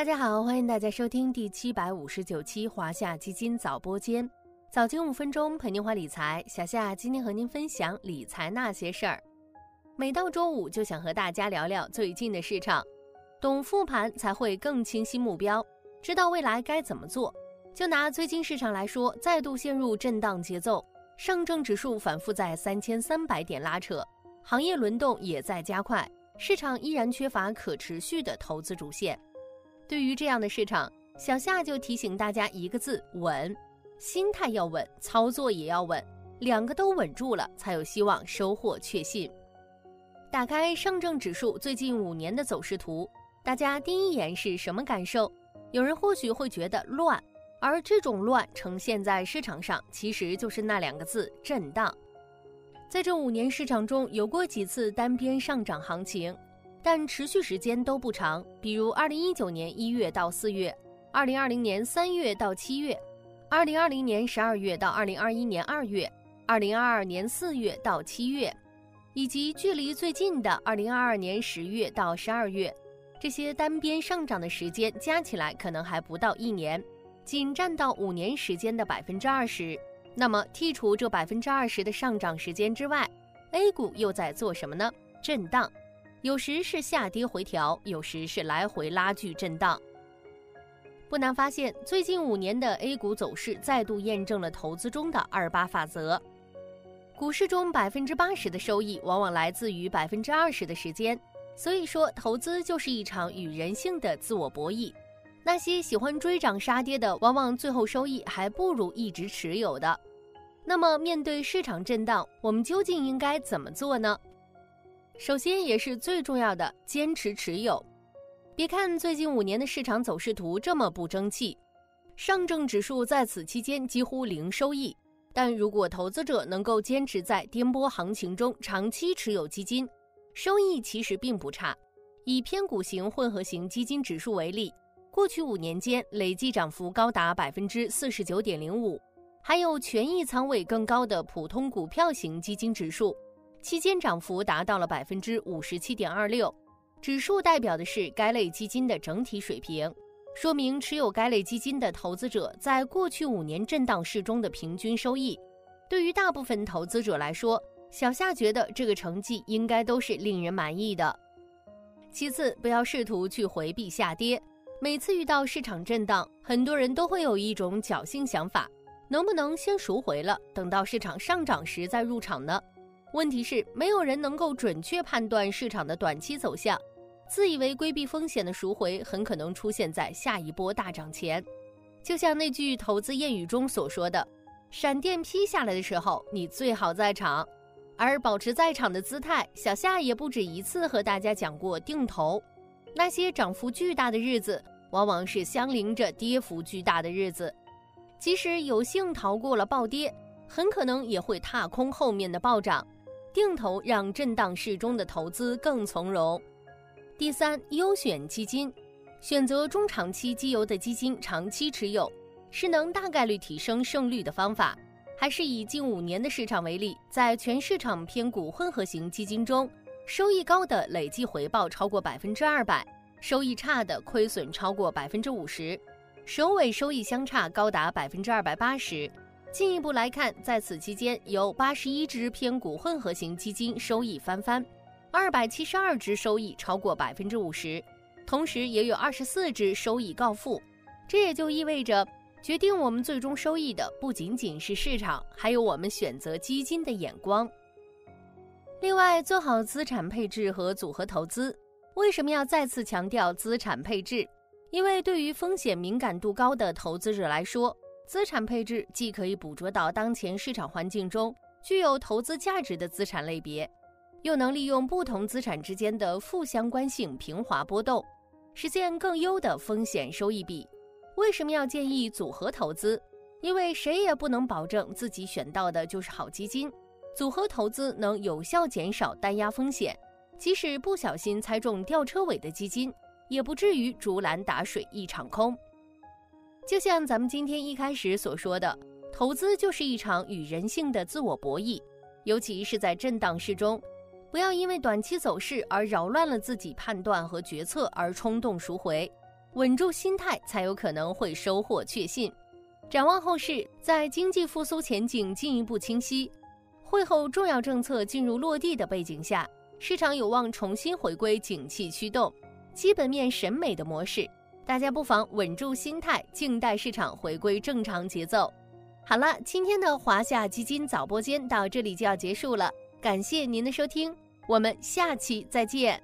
大家好，欢迎大家收听第七百五十九期华夏基金早播间，早间五分钟陪您话理财。小夏今天和您分享理财那些事儿。每到周五就想和大家聊聊最近的市场，懂复盘才会更清晰目标，知道未来该怎么做。就拿最近市场来说，再度陷入震荡节奏，上证指数反复在三千三百点拉扯，行业轮动也在加快，市场依然缺乏可持续的投资主线。对于这样的市场，小夏就提醒大家一个字：稳。心态要稳，操作也要稳，两个都稳住了，才有希望收获确信。打开上证指数最近五年的走势图，大家第一眼是什么感受？有人或许会觉得乱。而这种乱呈现在市场上，其实就是那两个字：震荡。在这五年市场中，有过几次单边上涨行情，但持续时间都不长。比如二零一九年一月到四月，二零二零年三月到七月，二零二零年十二月到二零二一年二月，二零二二年四月到七月，以及距离最近的二零二二年十月到十二月，这些单边上涨的时间加起来可能还不到一年。仅占到五年时间的百分之二十，那么剔除这百分之二十的上涨时间之外，A 股又在做什么呢？震荡，有时是下跌回调，有时是来回拉锯震荡。不难发现，最近五年的 A 股走势再度验证了投资中的二八法则。股市中百分之八十的收益往往来自于百分之二十的时间，所以说投资就是一场与人性的自我博弈。那些喜欢追涨杀跌的，往往最后收益还不如一直持有的。那么，面对市场震荡，我们究竟应该怎么做呢？首先，也是最重要的，坚持持有。别看最近五年的市场走势图这么不争气，上证指数在此期间几乎零收益。但如果投资者能够坚持在颠簸行情中长期持有基金，收益其实并不差。以偏股型混合型基金指数为例。过去五年间累计涨幅高达百分之四十九点零五，还有权益仓位更高的普通股票型基金指数，期间涨幅达到了百分之五十七点二六。指数代表的是该类基金的整体水平，说明持有该类基金的投资者在过去五年震荡市中的平均收益。对于大部分投资者来说，小夏觉得这个成绩应该都是令人满意的。其次，不要试图去回避下跌。每次遇到市场震荡，很多人都会有一种侥幸想法：能不能先赎回了，等到市场上涨时再入场呢？问题是，没有人能够准确判断市场的短期走向，自以为规避风险的赎回，很可能出现在下一波大涨前。就像那句投资谚语中所说的：“闪电劈下来的时候，你最好在场。”而保持在场的姿态，小夏也不止一次和大家讲过定投。那些涨幅巨大的日子，往往是相邻着跌幅巨大的日子。即使有幸逃过了暴跌，很可能也会踏空后面的暴涨。定投让震荡市中的投资更从容。第三，优选基金，选择中长期绩优的基金长期持有，是能大概率提升胜率的方法。还是以近五年的市场为例，在全市场偏股混合型基金中。收益高的累计回报超过百分之二百，收益差的亏损超过百分之五十，首尾收益相差高达百分之二百八十。进一步来看，在此期间有八十一只偏股混合型基金收益翻番，二百七十二只收益超过百分之五十，同时也有二十四只收益告负。这也就意味着，决定我们最终收益的不仅仅是市场，还有我们选择基金的眼光。另外，做好资产配置和组合投资。为什么要再次强调资产配置？因为对于风险敏感度高的投资者来说，资产配置既可以捕捉到当前市场环境中具有投资价值的资产类别，又能利用不同资产之间的负相关性平滑波动，实现更优的风险收益比。为什么要建议组合投资？因为谁也不能保证自己选到的就是好基金。组合投资能有效减少单压风险，即使不小心猜中吊车尾的基金，也不至于竹篮打水一场空。就像咱们今天一开始所说的，投资就是一场与人性的自我博弈，尤其是在震荡市中，不要因为短期走势而扰乱了自己判断和决策而冲动赎回。稳住心态，才有可能会收获确信。展望后市，在经济复苏前景进一步清晰，会后重要政策进入落地的背景下，市场有望重新回归景气驱动、基本面审美的模式。大家不妨稳住心态，静待市场回归正常节奏。好了，今天的华夏基金早播间到这里就要结束了，感谢您的收听，我们下期再见。